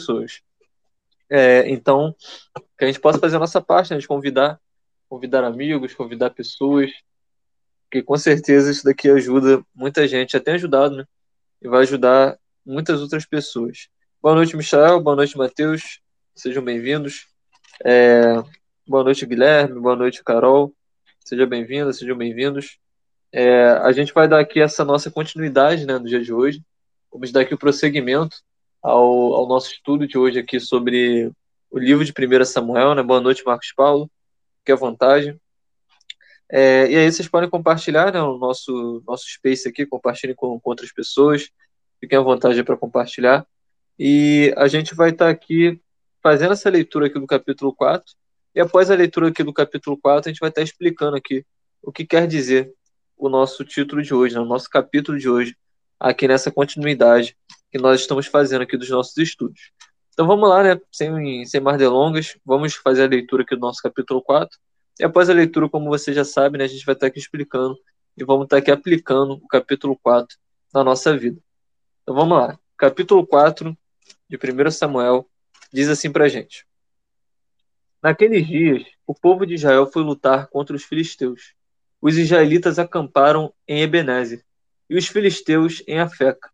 pessoas. É, então, que a gente possa fazer a nossa parte, né, de convidar, convidar amigos, convidar pessoas, que com certeza isso daqui ajuda muita gente, tem ajudado, né? E vai ajudar muitas outras pessoas. Boa noite, Michel. Boa noite, Matheus. Sejam bem-vindos. É, boa noite, Guilherme. Boa noite, Carol. Sejam bem-vindas, sejam bem-vindos. É, a gente vai dar aqui essa nossa continuidade né, no dia de hoje. Vamos dar aqui o prosseguimento ao, ao nosso estudo de hoje aqui sobre o livro de 1 Samuel. Né? Boa noite, Marcos Paulo. Fique à vontade. É, e aí vocês podem compartilhar né, o nosso, nosso space aqui, compartilhem com, com outras pessoas. Fiquem à vontade para compartilhar. E a gente vai estar tá aqui fazendo essa leitura aqui do capítulo 4. E após a leitura aqui do capítulo 4, a gente vai estar tá explicando aqui o que quer dizer o nosso título de hoje, né, o nosso capítulo de hoje, aqui nessa continuidade que nós estamos fazendo aqui dos nossos estudos. Então vamos lá, né? Sem, sem mais delongas, vamos fazer a leitura aqui do nosso capítulo 4. E após a leitura, como você já sabe, né, a gente vai estar aqui explicando e vamos estar aqui aplicando o capítulo 4 na nossa vida. Então vamos lá. Capítulo 4 de 1 Samuel diz assim pra gente: Naqueles dias, o povo de Israel foi lutar contra os filisteus. Os israelitas acamparam em Ebenezer e os filisteus em Afeca.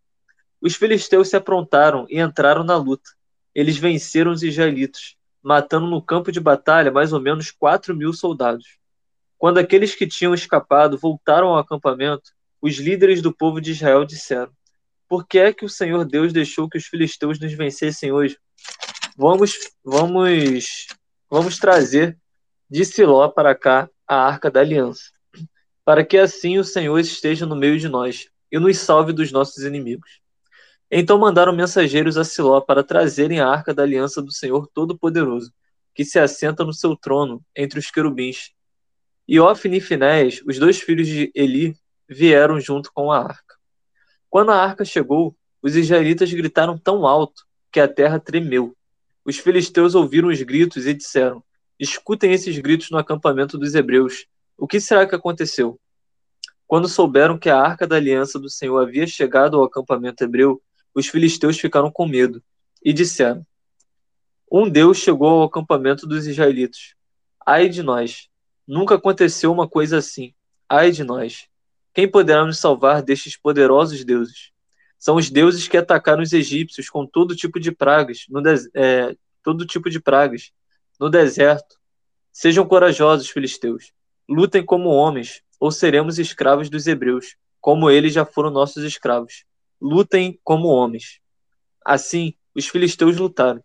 Os filisteus se aprontaram e entraram na luta. Eles venceram os israelitas, matando no campo de batalha mais ou menos quatro mil soldados. Quando aqueles que tinham escapado voltaram ao acampamento, os líderes do povo de Israel disseram: Por que é que o Senhor Deus deixou que os filisteus nos vencessem hoje? Vamos, vamos, vamos trazer de Siló para cá a arca da aliança, para que assim o Senhor esteja no meio de nós e nos salve dos nossos inimigos. Então mandaram mensageiros a Siló para trazerem a arca da aliança do Senhor Todo-Poderoso, que se assenta no seu trono entre os querubins. E Ofni e Finés, os dois filhos de Eli, vieram junto com a arca. Quando a arca chegou, os israelitas gritaram tão alto que a terra tremeu. Os filisteus ouviram os gritos e disseram: Escutem esses gritos no acampamento dos hebreus. O que será que aconteceu? Quando souberam que a arca da aliança do Senhor havia chegado ao acampamento hebreu, os filisteus ficaram com medo e disseram: Um Deus chegou ao acampamento dos israelitas. Ai de nós! Nunca aconteceu uma coisa assim. Ai de nós! Quem poderá nos salvar destes poderosos deuses? São os deuses que atacaram os egípcios com todo tipo de pragas, no é, todo tipo de pragas no deserto. Sejam corajosos, filisteus. Lutem como homens, ou seremos escravos dos hebreus, como eles já foram nossos escravos lutem como homens. Assim, os filisteus lutaram.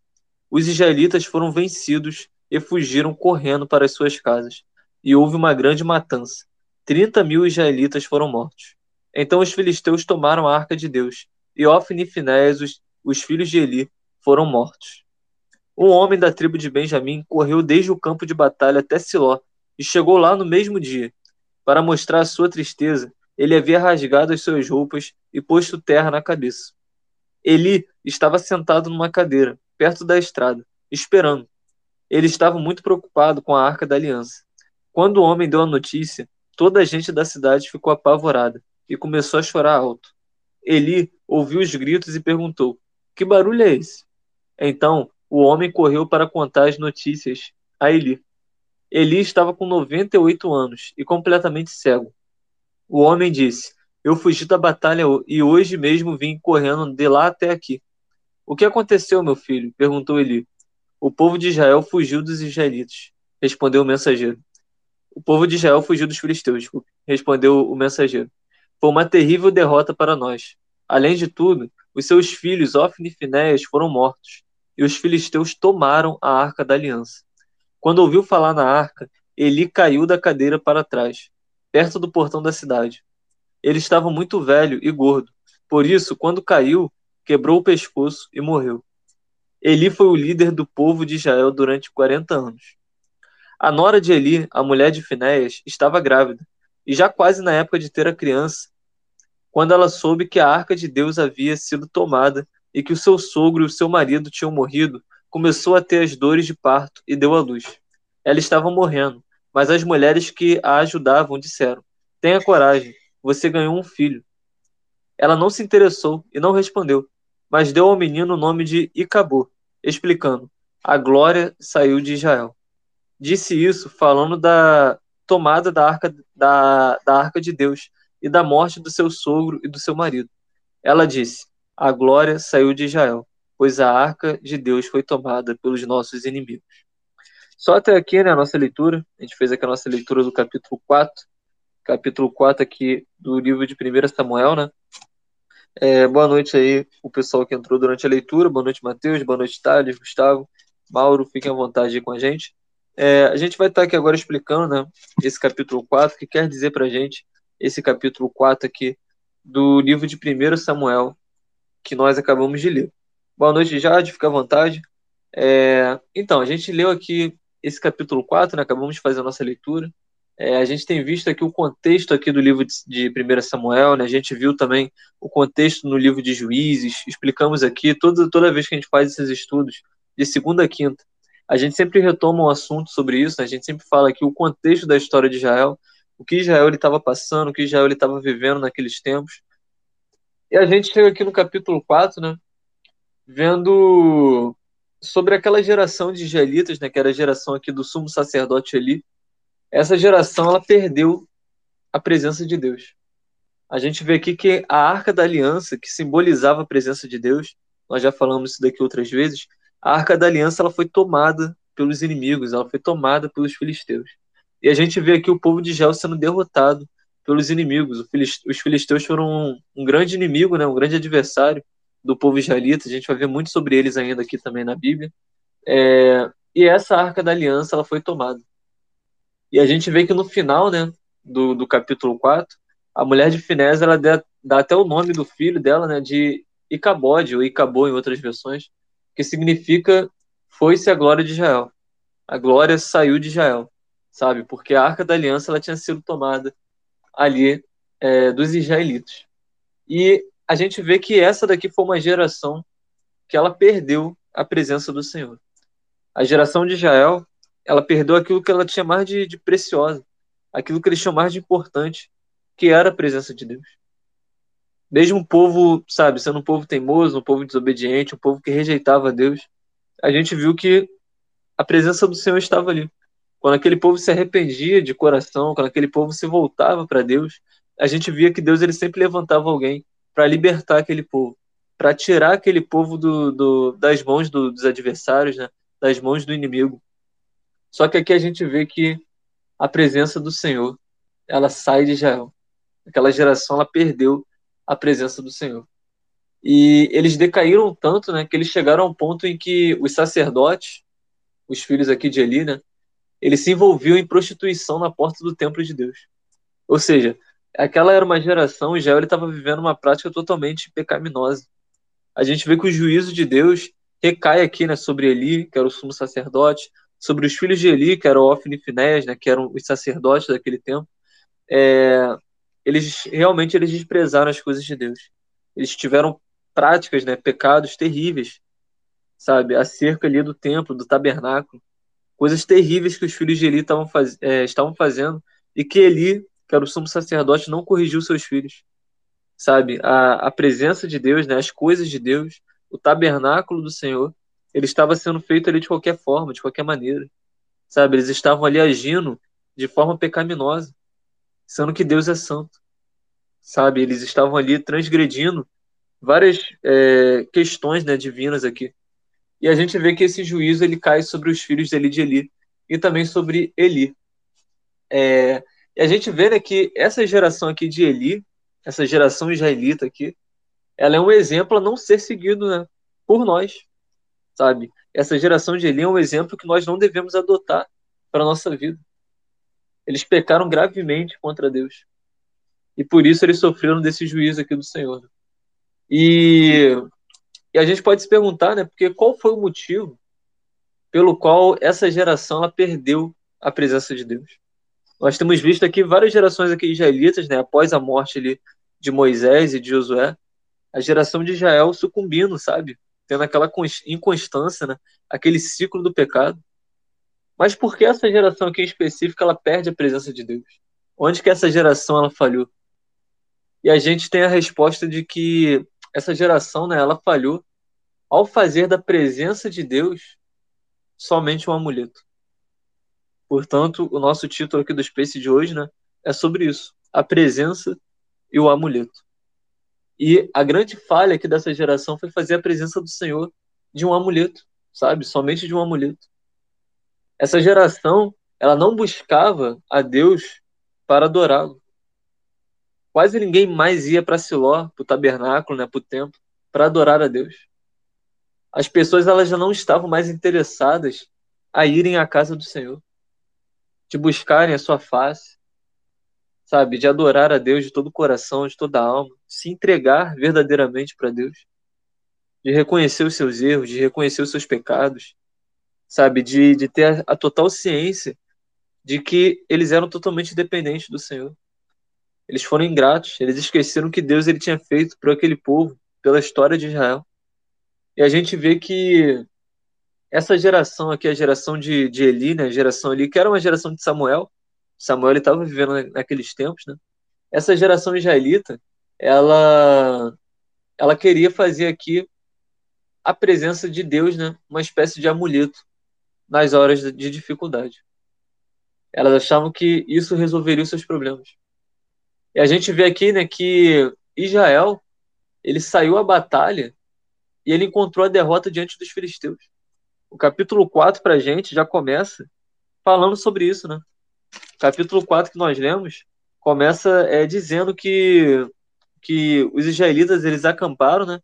Os israelitas foram vencidos e fugiram correndo para as suas casas. E houve uma grande matança. Trinta mil israelitas foram mortos. Então os filisteus tomaram a arca de Deus, e Ofni e Finéias, os, os filhos de Eli, foram mortos. Um homem da tribo de Benjamim correu desde o campo de batalha até Siló e chegou lá no mesmo dia. Para mostrar a sua tristeza, ele havia rasgado as suas roupas e posto terra na cabeça. Eli estava sentado numa cadeira, perto da estrada, esperando. Ele estava muito preocupado com a arca da aliança. Quando o homem deu a notícia, toda a gente da cidade ficou apavorada e começou a chorar alto. Eli ouviu os gritos e perguntou: Que barulho é esse? Então o homem correu para contar as notícias a Eli. Eli estava com 98 anos e completamente cego. O homem disse: Eu fugi da batalha e hoje mesmo vim correndo de lá até aqui. O que aconteceu, meu filho? perguntou Eli. O povo de Israel fugiu dos israelitas, respondeu o mensageiro. O povo de Israel fugiu dos filisteus, respondeu o mensageiro. Foi uma terrível derrota para nós. Além de tudo, os seus filhos, Ofni e Finéias, foram mortos, e os filisteus tomaram a arca da aliança. Quando ouviu falar na arca, Eli caiu da cadeira para trás perto do portão da cidade. Ele estava muito velho e gordo, por isso, quando caiu, quebrou o pescoço e morreu. Eli foi o líder do povo de Israel durante 40 anos. A nora de Eli, a mulher de Finéias, estava grávida, e já quase na época de ter a criança, quando ela soube que a arca de Deus havia sido tomada e que o seu sogro e o seu marido tinham morrido, começou a ter as dores de parto e deu à luz. Ela estava morrendo, mas as mulheres que a ajudavam disseram: Tenha coragem, você ganhou um filho. Ela não se interessou e não respondeu, mas deu ao menino o nome de Icabô, explicando: a glória saiu de Israel. Disse isso falando da tomada da arca, da, da arca de Deus e da morte do seu sogro e do seu marido. Ela disse: A glória saiu de Israel, pois a arca de Deus foi tomada pelos nossos inimigos. Só até aqui, né, a nossa leitura. A gente fez aqui a nossa leitura do capítulo 4, capítulo 4 aqui do livro de 1 Samuel, né? É, boa noite aí, o pessoal que entrou durante a leitura. Boa noite, Matheus. Boa noite, Thales, Gustavo, Mauro. Fiquem à vontade aí com a gente. É, a gente vai estar aqui agora explicando né, esse capítulo 4, que quer dizer para a gente esse capítulo 4 aqui do livro de 1 Samuel, que nós acabamos de ler. Boa noite, Jade, fica à vontade. É, então, a gente leu aqui esse capítulo 4, né, acabamos de fazer a nossa leitura. É, a gente tem visto aqui o contexto aqui do livro de, de 1 Samuel, né? a gente viu também o contexto no livro de Juízes, explicamos aqui, toda, toda vez que a gente faz esses estudos, de segunda a quinta, a gente sempre retoma um assunto sobre isso, né? a gente sempre fala aqui o contexto da história de Israel, o que Israel estava passando, o que Israel estava vivendo naqueles tempos. E a gente chega aqui no capítulo 4, né? Vendo sobre aquela geração de israelitas, né, que era a geração aqui do sumo sacerdote ali, essa geração ela perdeu a presença de Deus. A gente vê aqui que a arca da aliança, que simbolizava a presença de Deus, nós já falamos isso daqui outras vezes, a arca da aliança ela foi tomada pelos inimigos, ela foi tomada pelos filisteus. E a gente vê aqui o povo de Israel sendo derrotado pelos inimigos. Os filisteus foram um, grande inimigo, né, um grande adversário do povo israelita. A gente vai ver muito sobre eles ainda aqui também na Bíblia. É, e essa arca da aliança ela foi tomada. E a gente vê que no final, né, do, do capítulo 4, a mulher de Finés, ela dá, dá, até o nome do filho dela, né, de Icabode, ou Icabô em outras versões, que significa foi-se a glória de Israel. A glória saiu de Israel, sabe? Porque a Arca da Aliança ela tinha sido tomada ali é, dos israelitas. E a gente vê que essa daqui foi uma geração que ela perdeu a presença do Senhor. A geração de Israel, ela perdeu aquilo que ela tinha mais de, de preciosa, aquilo que eles tinham mais de importante, que era a presença de Deus. Mesmo um povo, sabe, sendo um povo teimoso, um povo desobediente, um povo que rejeitava Deus, a gente viu que a presença do Senhor estava ali. Quando aquele povo se arrependia de coração, quando aquele povo se voltava para Deus, a gente via que Deus ele sempre levantava alguém para libertar aquele povo, para tirar aquele povo do, do das mãos do, dos adversários, né, das mãos do inimigo. Só que aqui a gente vê que a presença do Senhor, ela sai de Israel. Aquela geração, ela perdeu a presença do Senhor. E eles decaíram tanto, né, que eles chegaram a um ponto em que os sacerdotes, os filhos aqui de Eli, né, eles se envolviam em prostituição na porta do templo de Deus. Ou seja, aquela era uma geração, Israel estava vivendo uma prática totalmente pecaminosa. A gente vê que o juízo de Deus recai aqui né, sobre Eli, que era o sumo sacerdote, sobre os filhos de Eli, que eram Ofni e Finés, né, que eram os sacerdotes daquele tempo, é, eles realmente eles desprezaram as coisas de Deus. Eles tiveram práticas, né, pecados terríveis, sabe, acerca ali do templo, do tabernáculo, coisas terríveis que os filhos de Eli faz, é, estavam fazendo e que Eli, que era o sumo sacerdote, não corrigiu seus filhos, sabe, a, a presença de Deus, né, as coisas de Deus, o tabernáculo do Senhor, ele estava sendo feito ali de qualquer forma, de qualquer maneira. Sabe? Eles estavam ali agindo de forma pecaminosa, sendo que Deus é santo. Sabe? Eles estavam ali transgredindo várias é, questões né, divinas aqui. E a gente vê que esse juízo ele cai sobre os filhos de Eli de Eli e também sobre Eli. É, a gente vê né, que essa geração aqui de Eli, essa geração israelita aqui, ela é um exemplo a não ser seguido né, por nós, sabe? Essa geração de Eli é um exemplo que nós não devemos adotar para a nossa vida. Eles pecaram gravemente contra Deus. E por isso eles sofreram desse juízo aqui do Senhor. E, e a gente pode se perguntar, né? Porque qual foi o motivo pelo qual essa geração ela perdeu a presença de Deus? Nós temos visto aqui várias gerações aqui israelitas, né? Após a morte ali de Moisés e de Josué, a geração de Israel sucumbindo, sabe? tendo aquela inconstância, né? aquele ciclo do pecado. Mas por que essa geração aqui em específico ela perde a presença de Deus? Onde que essa geração ela falhou? E a gente tem a resposta de que essa geração, né, ela falhou ao fazer da presença de Deus somente um amuleto. Portanto, o nosso título aqui do Space de hoje né, é sobre isso: a presença e o amuleto. E a grande falha aqui dessa geração foi fazer a presença do Senhor de um amuleto, sabe? Somente de um amuleto. Essa geração, ela não buscava a Deus para adorá-lo. Quase ninguém mais ia para Siló, para o tabernáculo, né, para o templo, para adorar a Deus. As pessoas elas já não estavam mais interessadas a irem à casa do Senhor, de buscarem a sua face, sabe, de adorar a Deus de todo o coração, de toda a alma, se entregar verdadeiramente para Deus, de reconhecer os seus erros, de reconhecer os seus pecados, sabe, de, de ter a, a total ciência de que eles eram totalmente dependentes do Senhor. Eles foram ingratos, eles esqueceram que Deus ele tinha feito para aquele povo, pela história de Israel. E a gente vê que essa geração aqui, a geração de, de Eli, né, a geração ali, que era uma geração de Samuel, Samuel estava vivendo naqueles tempos, né? Essa geração israelita, ela, ela queria fazer aqui a presença de Deus, né? Uma espécie de amuleto nas horas de dificuldade. Elas achavam que isso resolveria os seus problemas. E a gente vê aqui, né, que Israel, ele saiu à batalha e ele encontrou a derrota diante dos filisteus. O capítulo 4 para a gente já começa falando sobre isso, né? O capítulo 4 que nós lemos começa é, dizendo que, que os israelitas eles acamparam, né?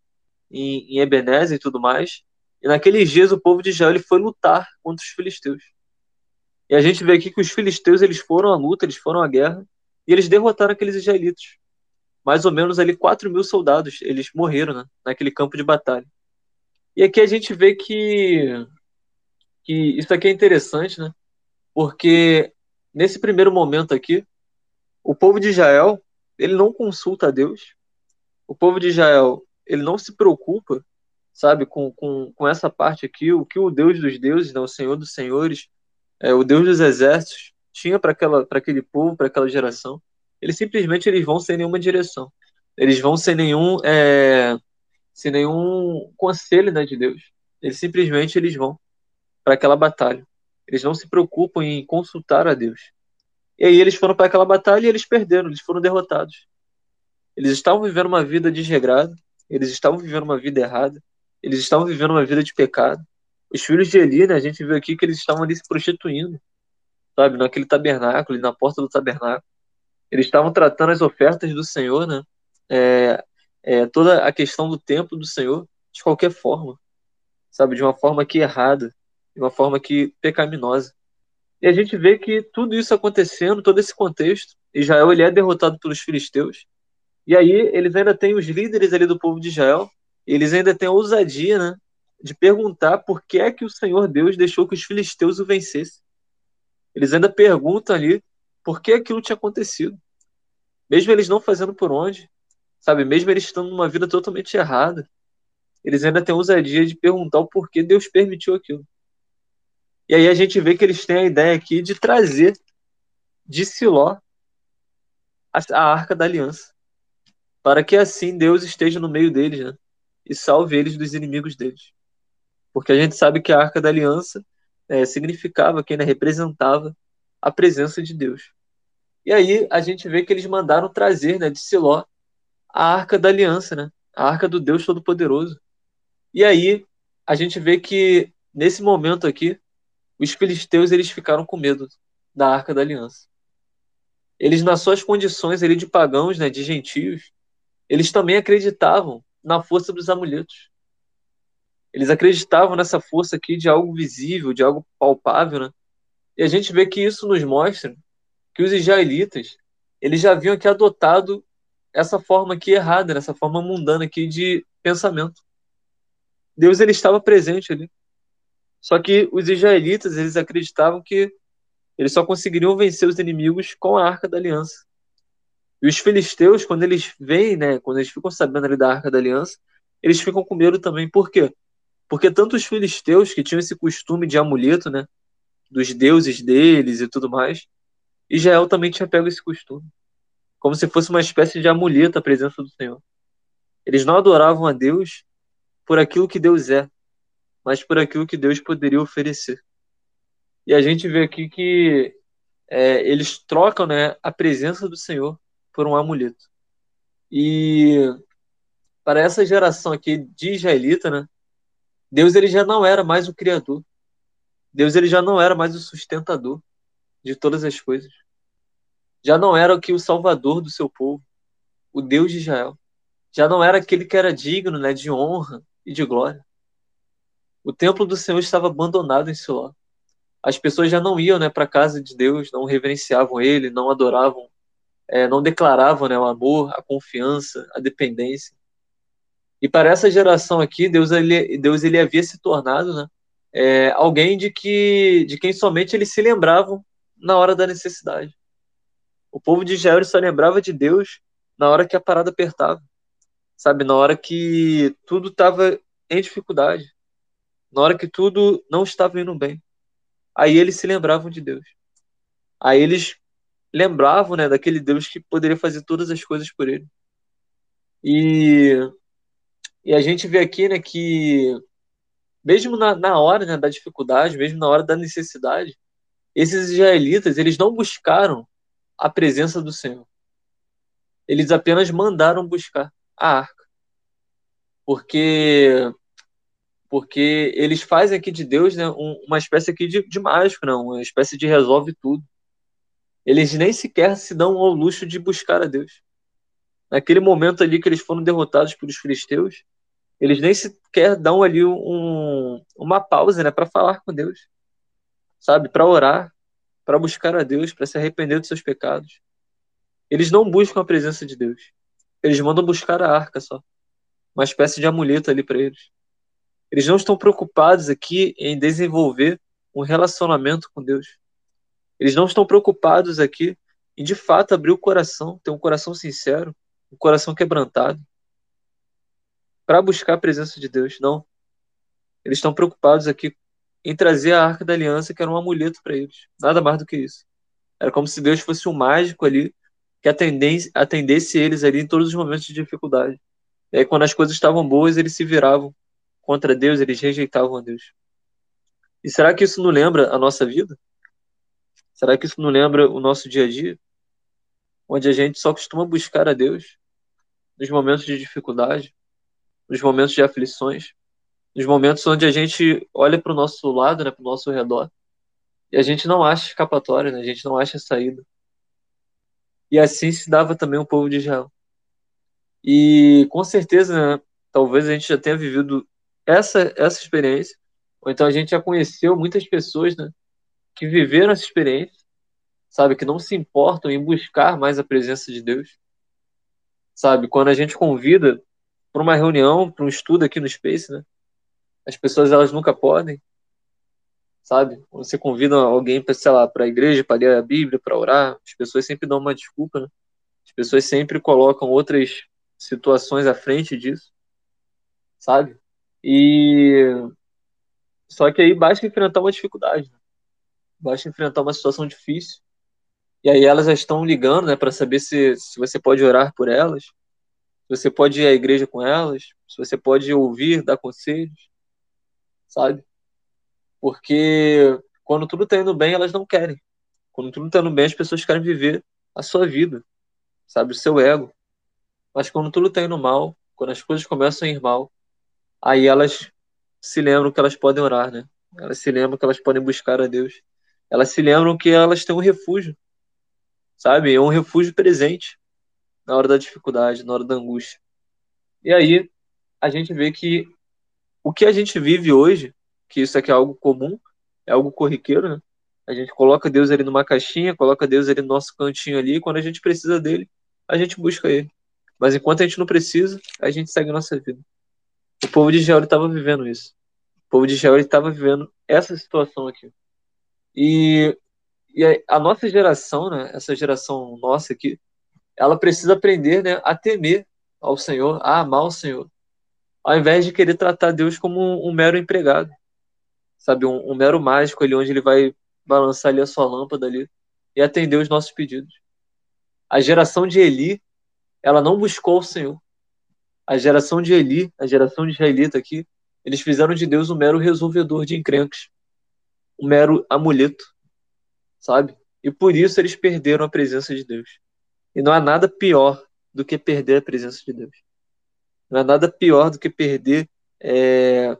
Em, em Ebenezer e tudo mais. E naqueles dias o povo de Israel ele foi lutar contra os filisteus. E a gente vê aqui que os filisteus eles foram à luta, eles foram à guerra e eles derrotaram aqueles israelitas. Mais ou menos ali 4 mil soldados eles morreram né, naquele campo de batalha. E aqui a gente vê que, que isso aqui é interessante, né? Porque nesse primeiro momento aqui, o povo de Israel ele não consulta a Deus. O povo de Israel ele não se preocupa, sabe, com, com, com essa parte aqui, o que o Deus dos deuses, né, o Senhor dos senhores, é, o Deus dos exércitos tinha para aquele povo, para aquela geração. Eles simplesmente eles vão sem nenhuma direção. Eles vão sem nenhum é, sem nenhum conselho né, de Deus. Eles simplesmente eles vão para aquela batalha. Eles não se preocupam em consultar a Deus. E aí eles foram para aquela batalha e eles perderam, eles foram derrotados. Eles estavam vivendo uma vida desregrada, eles estavam vivendo uma vida errada, eles estavam vivendo uma vida de pecado. Os filhos de Eli, né, a gente viu aqui que eles estavam ali se prostituindo, sabe, naquele tabernáculo, na porta do tabernáculo. Eles estavam tratando as ofertas do Senhor, né, é, é, toda a questão do templo do Senhor de qualquer forma, sabe, de uma forma que errada, de uma forma que pecaminosa. E a gente vê que tudo isso acontecendo, todo esse contexto, Israel ele é derrotado pelos filisteus. E aí eles ainda têm os líderes ali do povo de Israel, eles ainda têm a ousadia, né, de perguntar por que é que o Senhor Deus deixou que os filisteus o vencessem. Eles ainda perguntam ali por que aquilo tinha acontecido. Mesmo eles não fazendo por onde, sabe? Mesmo eles estando numa vida totalmente errada, eles ainda têm a ousadia de perguntar o porquê Deus permitiu aquilo. E aí a gente vê que eles têm a ideia aqui de trazer de Siló a arca da aliança, para que assim Deus esteja no meio deles, né? E salve eles dos inimigos deles porque a gente sabe que a Arca da Aliança é, significava, que né, representava a presença de Deus. E aí a gente vê que eles mandaram trazer né, de Siló a Arca da Aliança, né, a Arca do Deus Todo-Poderoso. E aí a gente vê que nesse momento aqui, os filisteus eles ficaram com medo da Arca da Aliança. Eles, nas suas condições ali de pagãos, né, de gentios, eles também acreditavam na força dos amuletos. Eles acreditavam nessa força aqui de algo visível, de algo palpável, né? E a gente vê que isso nos mostra que os israelitas, eles já haviam aqui adotado essa forma aqui errada, essa forma mundana aqui de pensamento. Deus ele estava presente ali. Só que os israelitas, eles acreditavam que eles só conseguiriam vencer os inimigos com a Arca da Aliança. E os filisteus, quando eles veem, né, quando eles ficam sabendo ali da Arca da Aliança, eles ficam com medo também. Por quê? Porque tanto os filisteus, que tinham esse costume de amuleto, né? Dos deuses deles e tudo mais, Israel também tinha pego esse costume. Como se fosse uma espécie de amuleto a presença do Senhor. Eles não adoravam a Deus por aquilo que Deus é, mas por aquilo que Deus poderia oferecer. E a gente vê aqui que é, eles trocam né, a presença do Senhor por um amuleto. E para essa geração aqui de israelita, né, Deus ele já não era mais o criador. Deus ele já não era mais o sustentador de todas as coisas. Já não era o que o salvador do seu povo, o Deus de Israel. Já não era aquele que era digno, né, de honra e de glória. O templo do Senhor estava abandonado em Siló. As pessoas já não iam, né, para a casa de Deus, não reverenciavam ele, não adoravam, é, não declaravam, né, o amor, a confiança, a dependência. E para essa geração aqui, Deus ele, Deus ele havia se tornado, né, é, alguém de que de quem somente eles se lembravam na hora da necessidade. O povo de Israel só lembrava de Deus na hora que a parada apertava, sabe? Na hora que tudo estava em dificuldade, na hora que tudo não estava indo bem. Aí eles se lembravam de Deus. Aí eles lembravam, né, daquele Deus que poderia fazer todas as coisas por ele. E, e a gente vê aqui, né, que mesmo na, na hora né, da dificuldade, mesmo na hora da necessidade, esses israelitas, eles não buscaram a presença do Senhor. Eles apenas mandaram buscar a arca. Porque porque eles fazem aqui de Deus né, uma espécie aqui de, de mágico, não, uma espécie de resolve tudo. Eles nem sequer se dão ao luxo de buscar a Deus. Naquele momento ali que eles foram derrotados pelos filisteus, eles nem sequer dão ali um, uma pausa, né, para falar com Deus, sabe, para orar, para buscar a Deus, para se arrepender dos seus pecados. Eles não buscam a presença de Deus. Eles mandam buscar a arca só, uma espécie de amuleto ali para eles. Eles não estão preocupados aqui em desenvolver um relacionamento com Deus. Eles não estão preocupados aqui em de fato abrir o coração, ter um coração sincero, um coração quebrantado para buscar a presença de Deus. Não. Eles estão preocupados aqui em trazer a arca da aliança, que era um amuleto para eles. Nada mais do que isso. Era como se Deus fosse um mágico ali que atendesse, atendesse eles ali em todos os momentos de dificuldade. E aí, quando as coisas estavam boas, eles se viravam contra Deus, eles rejeitavam a Deus. E será que isso não lembra a nossa vida? Será que isso não lembra o nosso dia a dia? Onde a gente só costuma buscar a Deus nos momentos de dificuldade, nos momentos de aflições, nos momentos onde a gente olha para o nosso lado, né, para o nosso redor, e a gente não acha escapatória, né, a gente não acha saída. E assim se dava também o povo de Israel. E com certeza, né, talvez a gente já tenha vivido essa, essa experiência, ou então a gente já conheceu muitas pessoas né, que viveram essa experiência, sabe, que não se importam em buscar mais a presença de Deus. Sabe, quando a gente convida para uma reunião, para um estudo aqui no Space, né? As pessoas elas nunca podem, sabe? Quando você convida alguém para, sei lá, para a igreja, para ler a Bíblia, para orar, as pessoas sempre dão uma desculpa, né? As pessoas sempre colocam outras situações à frente disso, sabe? E só que aí basta enfrentar uma dificuldade, né? basta enfrentar uma situação difícil. E aí elas já estão ligando, né, para saber se, se você pode orar por elas, você pode ir à igreja com elas, se você pode ouvir, dar conselhos, sabe? Porque quando tudo está indo bem, elas não querem. Quando tudo está indo bem, as pessoas querem viver a sua vida, sabe? O seu ego. Mas quando tudo está indo mal, quando as coisas começam a ir mal, aí elas se lembram que elas podem orar, né? Elas se lembram que elas podem buscar a Deus. Elas se lembram que elas têm um refúgio, sabe? É um refúgio presente na hora da dificuldade, na hora da angústia. E aí a gente vê que o que a gente vive hoje, que isso aqui é algo comum, é algo corriqueiro, né? A gente coloca Deus ali numa caixinha, coloca Deus ali no nosso cantinho ali, e quando a gente precisa dele, a gente busca ele. Mas enquanto a gente não precisa, a gente segue a nossa vida. O povo de Israel estava vivendo isso. O povo de Israel estava vivendo essa situação aqui. E, e a nossa geração, né, essa geração nossa aqui, ela precisa aprender né, a temer ao Senhor, a amar o Senhor, ao invés de querer tratar Deus como um, um mero empregado, sabe, um, um, mero mágico ali onde ele vai balançar ali a sua lâmpada ali e atender os nossos pedidos. A geração de Eli, ela não buscou o Senhor. A geração de Eli, a geração de israelita aqui, eles fizeram de Deus um mero resolvedor de encrencas, um mero amuleto, sabe? E por isso eles perderam a presença de Deus. E não há nada pior do que perder a presença de Deus. Não há nada pior do que perder é,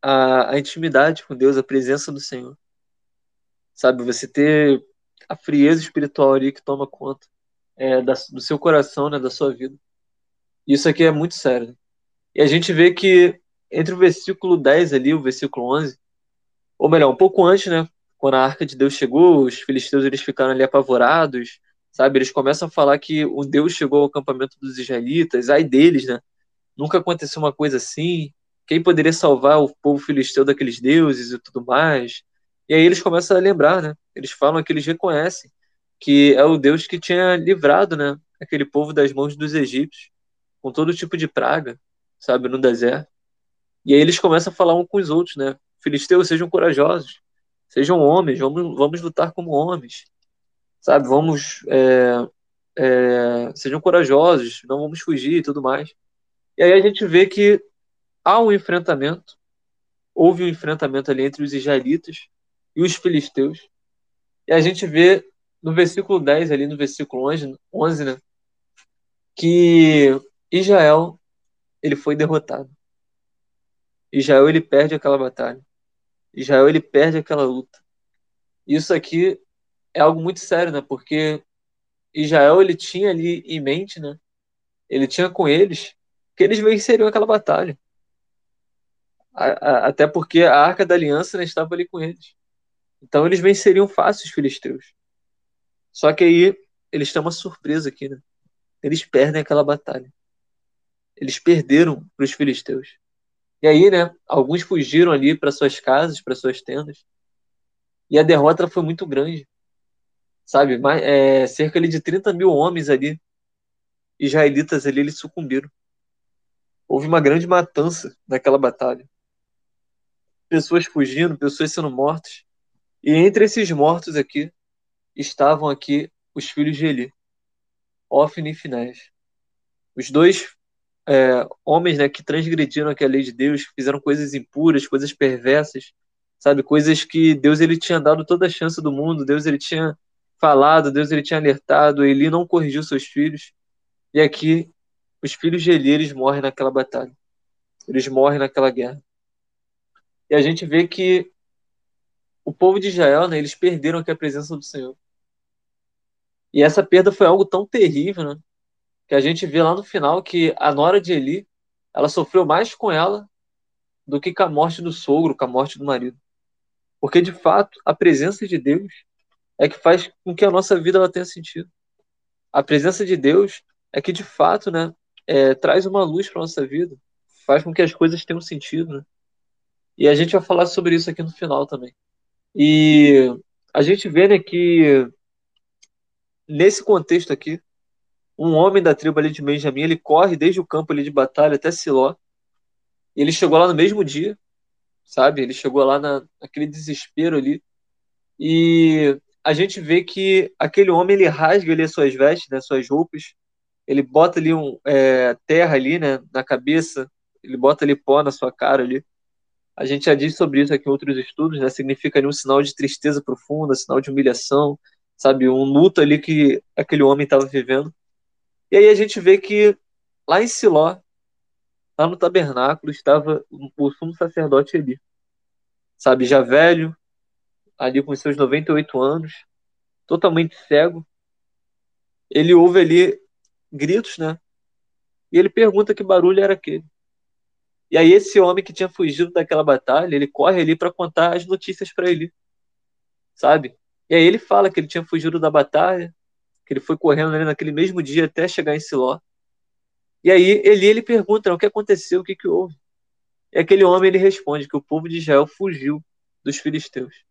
a, a intimidade com Deus, a presença do Senhor. Sabe, você ter a frieza espiritual ali que toma conta é, da, do seu coração, né, da sua vida. Isso aqui é muito sério. E a gente vê que entre o versículo 10 ali, o versículo 11, ou melhor, um pouco antes, né, quando a arca de Deus chegou, os filisteus eles ficaram ali apavorados, sabe? Eles começam a falar que o Deus chegou ao acampamento dos israelitas, ai deles, né? Nunca aconteceu uma coisa assim. Quem poderia salvar o povo filisteu daqueles deuses e tudo mais? E aí eles começam a lembrar, né? Eles falam que eles reconhecem que é o Deus que tinha livrado, né, aquele povo das mãos dos egípcios, com todo tipo de praga, sabe, no deserto. E aí eles começam a falar um com os outros, né? Filisteus, sejam corajosos, sejam homens, vamos, vamos lutar como homens, sabe? Vamos, é, é, sejam corajosos, não vamos fugir e tudo mais. E aí a gente vê que há um enfrentamento, houve um enfrentamento ali entre os israelitas e os filisteus. E a gente vê no versículo 10, ali no versículo 11, 11 né, que Israel ele foi derrotado. Israel ele perde aquela batalha. Israel ele perde aquela luta. Isso aqui é algo muito sério, né? Porque Israel ele tinha ali em mente, né? Ele tinha com eles que eles venceriam aquela batalha. A, a, até porque a arca da aliança né, estava ali com eles. Então eles venceriam fácil os filisteus. Só que aí eles têm uma surpresa aqui, né? Eles perdem aquela batalha. Eles perderam para os filisteus. E aí, né? Alguns fugiram ali para suas casas, para suas tendas. E a derrota foi muito grande. Sabe? Mas, é, cerca ali de 30 mil homens ali, israelitas ali, eles sucumbiram. Houve uma grande matança naquela batalha. Pessoas fugindo, pessoas sendo mortas. E entre esses mortos aqui, estavam aqui os filhos de Eli, Ofni e Finés. Os dois é, homens né, que transgrediram aqui a lei de Deus, fizeram coisas impuras, coisas perversas, sabe, coisas que Deus ele tinha dado toda a chance do mundo, Deus ele tinha falado, Deus ele tinha alertado, Eli não corrigiu seus filhos, e aqui os filhos de Eli eles morrem naquela batalha, eles morrem naquela guerra. E a gente vê que o povo de Israel, né, eles perderam aqui a presença do Senhor. E essa perda foi algo tão terrível, né, que a gente vê lá no final que a nora de Eli, ela sofreu mais com ela do que com a morte do sogro, com a morte do marido. Porque, de fato, a presença de Deus é que faz com que a nossa vida ela tenha sentido. A presença de Deus é que, de fato, né, é, traz uma luz para nossa vida, faz com que as coisas tenham sentido. Né? E a gente vai falar sobre isso aqui no final também. E a gente vê né, que nesse contexto aqui, um homem da tribo ali de Benjamim, ele corre desde o campo ali de batalha até Siló. E ele chegou lá no mesmo dia, sabe? Ele chegou lá na, naquele desespero ali. E a gente vê que aquele homem ele rasga ali as suas vestes, né, suas roupas. Ele bota ali um é, terra ali, né, na cabeça. Ele bota ali pó na sua cara ali. A gente já disse sobre isso aqui em outros estudos, né? Significa ali um sinal de tristeza profunda, sinal de humilhação, sabe? Um luto ali que aquele homem estava vivendo. E aí a gente vê que lá em Siló, lá no tabernáculo, estava o sumo sacerdote ali, sabe? Já velho, ali com seus 98 anos, totalmente cego. Ele ouve ali gritos, né? E ele pergunta que barulho era aquele. E aí esse homem que tinha fugido daquela batalha, ele corre ali para contar as notícias para ele, sabe? E aí ele fala que ele tinha fugido da batalha, que ele foi correndo ali naquele mesmo dia até chegar em Siló. E aí ele ele pergunta o que aconteceu, o que que houve. E aquele homem ele responde que o povo de Israel fugiu dos filisteus.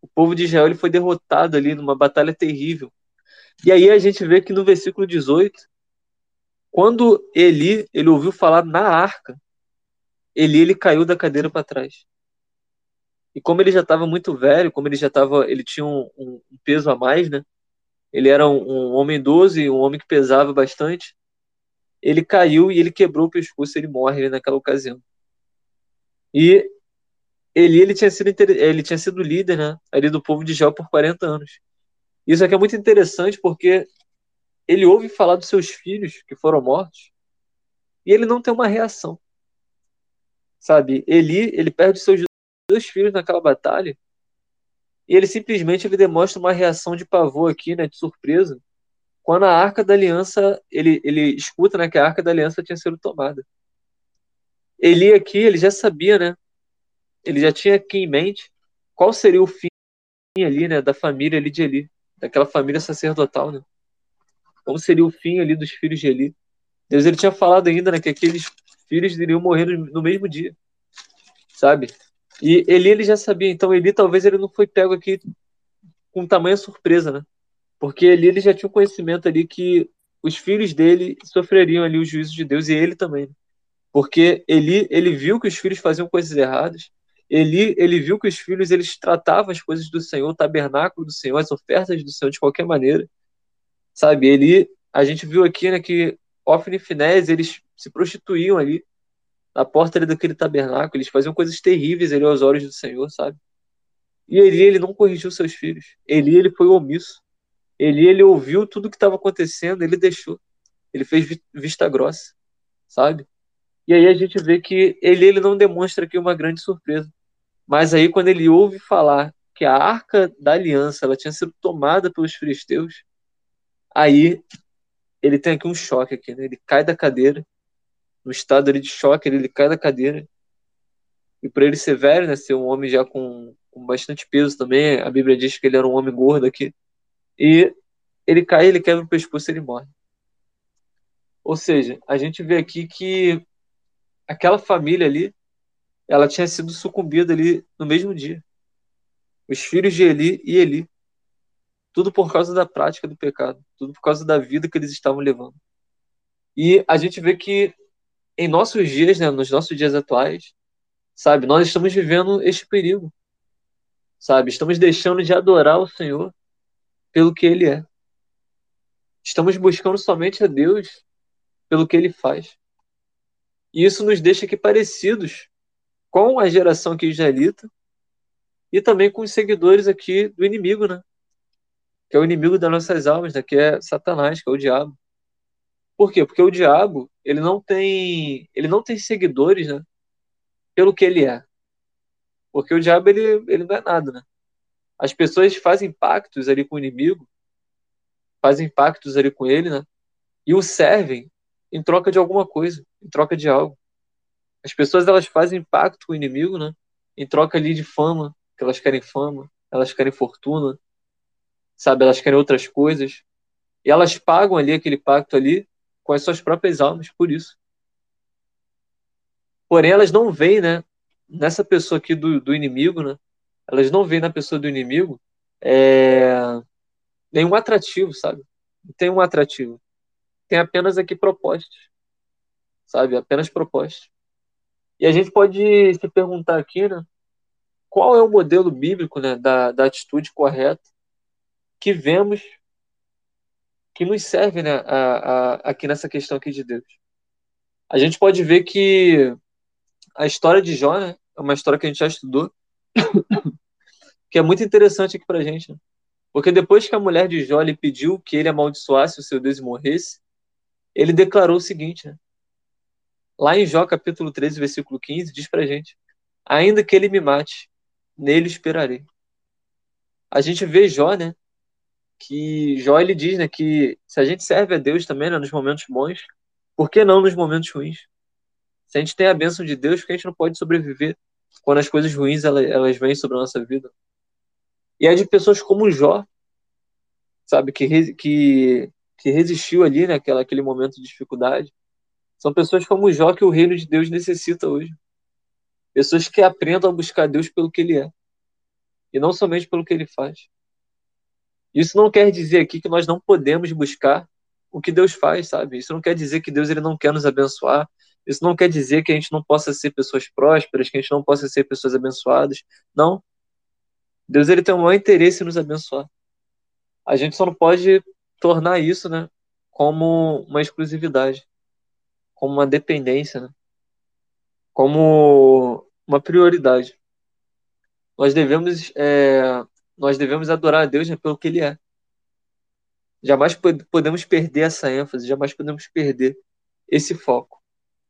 O povo de Israel ele foi derrotado ali numa batalha terrível. E aí a gente vê que no versículo 18, quando Eli ele ouviu falar na arca, Eli ele caiu da cadeira para trás. E como ele já estava muito velho, como ele já estava, ele tinha um, um, peso a mais, né? Ele era um, um homem idoso e um homem que pesava bastante. ele caiu e ele quebrou o pescoço, ele morre naquela ocasião. E ele, ele, tinha sido, ele tinha sido líder né, ali do povo de Israel por 40 anos. Isso aqui é muito interessante porque ele ouve falar dos seus filhos que foram mortos e ele não tem uma reação. Sabe? Eli, ele perde seus dois filhos naquela batalha e ele simplesmente ele demonstra uma reação de pavor aqui, né, de surpresa, quando a Arca da Aliança, ele, ele escuta né, que a Arca da Aliança tinha sido tomada. Eli aqui, ele já sabia, né? Ele já tinha aqui em mente qual seria o fim ali, né, da família ali de Eli, daquela família sacerdotal, né? Como seria o fim ali dos filhos de Eli? Deus ele tinha falado ainda, né, que aqueles filhos iriam morrer no mesmo dia, sabe? E Eli ele já sabia, então Eli talvez ele não foi pego aqui com tamanha surpresa, né? Porque Eli ele já tinha o conhecimento ali que os filhos dele sofreriam ali os juízos de Deus e ele também. Né? Porque Eli ele viu que os filhos faziam coisas erradas. Eli ele viu que os filhos eles tratavam as coisas do Senhor, o tabernáculo do Senhor, as ofertas do Senhor de qualquer maneira. Sabe? Eli a gente viu aqui, né, que Ofni e Finés, eles se prostituíam ali na porta ali daquele tabernáculo, eles faziam coisas terríveis ali aos olhos do Senhor, sabe? E Eli, ele não corrigiu seus filhos. Eli, ele foi omisso. Eli, ele ouviu tudo que estava acontecendo, ele deixou. Ele fez vista grossa, sabe? E aí a gente vê que Eli, ele não demonstra aqui uma grande surpresa. Mas aí quando ele ouve falar que a arca da aliança ela tinha sido tomada pelos filisteus, aí ele tem aqui um choque aqui, né? Ele cai da cadeira no estado ali de choque, ele, cai da cadeira. E por ele ser velho, né, ser um homem já com, com bastante peso também, a Bíblia diz que ele era um homem gordo aqui. E ele cai, ele quebra o pescoço e ele morre. Ou seja, a gente vê aqui que aquela família ali, ela tinha sido sucumbida ali no mesmo dia. Os filhos de Eli e Eli. Tudo por causa da prática do pecado. Tudo por causa da vida que eles estavam levando. E a gente vê que em nossos dias, né, nos nossos dias atuais, sabe, nós estamos vivendo este perigo, sabe, estamos deixando de adorar o Senhor pelo que Ele é. Estamos buscando somente a Deus pelo que Ele faz. E isso nos deixa aqui parecidos com a geração aqui israelita e também com os seguidores aqui do inimigo, né? Que é o inimigo das nossas almas, né? Que é Satanás, que é o diabo. Por quê? Porque o diabo, ele não tem, ele não tem seguidores, né? Pelo que ele é. Porque o diabo, ele, ele não é nada, né? As pessoas fazem pactos ali com o inimigo, fazem pactos ali com ele, né? E o servem em troca de alguma coisa, em troca de algo. As pessoas, elas fazem pacto com o inimigo, né? Em troca ali de fama, que elas querem fama, elas querem fortuna, sabe? Elas querem outras coisas. E elas pagam ali aquele pacto ali com as suas próprias almas por isso. Porém, elas não veem, né, nessa pessoa aqui do, do inimigo, né, elas não veem na pessoa do inimigo é, nenhum atrativo, sabe? Não tem um atrativo. Tem apenas aqui propostas, sabe? Apenas propostas. E a gente pode se perguntar aqui, né, qual é o modelo bíblico né, da, da atitude correta que vemos que nos serve né, a, a, aqui nessa questão aqui de Deus. A gente pode ver que a história de Jó né, é uma história que a gente já estudou, que é muito interessante aqui para a gente. Né? Porque depois que a mulher de Jó lhe pediu que ele amaldiçoasse o seu Deus e morresse, ele declarou o seguinte, né? lá em Jó capítulo 13, versículo 15, diz para a gente, ainda que ele me mate, nele esperarei. A gente vê Jó, né, que Jó ele diz, né, que se a gente serve a Deus também, né, nos momentos bons, por que não nos momentos ruins? Se a gente tem a bênção de Deus, que a gente não pode sobreviver quando as coisas ruins elas, elas vêm sobre a nossa vida? E é de pessoas como Jó, sabe, que, que, que resistiu ali naquela aquele momento de dificuldade. São pessoas como Jó que o reino de Deus necessita hoje. Pessoas que aprendam a buscar Deus pelo que ele é. E não somente pelo que ele faz. Isso não quer dizer aqui que nós não podemos buscar o que Deus faz, sabe? Isso não quer dizer que Deus ele não quer nos abençoar. Isso não quer dizer que a gente não possa ser pessoas prósperas, que a gente não possa ser pessoas abençoadas. Não. Deus ele tem o maior interesse em nos abençoar. A gente só não pode tornar isso, né, como uma exclusividade. como uma dependência, né? como uma prioridade. Nós devemos, é, nós devemos adorar a Deus né, pelo que Ele é. Jamais podemos perder essa ênfase, jamais podemos perder esse foco.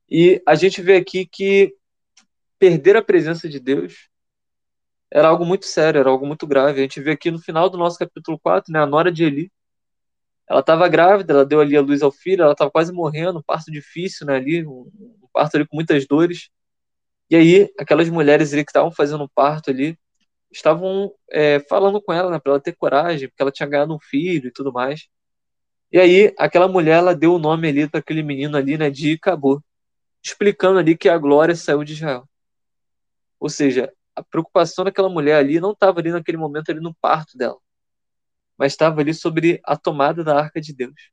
E a gente vê aqui que perder a presença de Deus era algo muito sério, era algo muito grave. A gente vê aqui no final do nosso capítulo 4, né, a nora de Eli, ela estava grávida, ela deu ali a luz ao filho, ela estava quase morrendo, um parto difícil, né, ali, um, um parto ali com muitas dores. E aí, aquelas mulheres ali que estavam fazendo um parto ali, estavam é, falando com ela, né, para ela ter coragem, porque ela tinha ganhado um filho e tudo mais. E aí, aquela mulher, ela deu o nome ali para aquele menino ali, né, de Cabo, explicando ali que a glória saiu de Israel. Ou seja, a preocupação daquela mulher ali não estava ali naquele momento ali no parto dela, mas estava ali sobre a tomada da arca de Deus.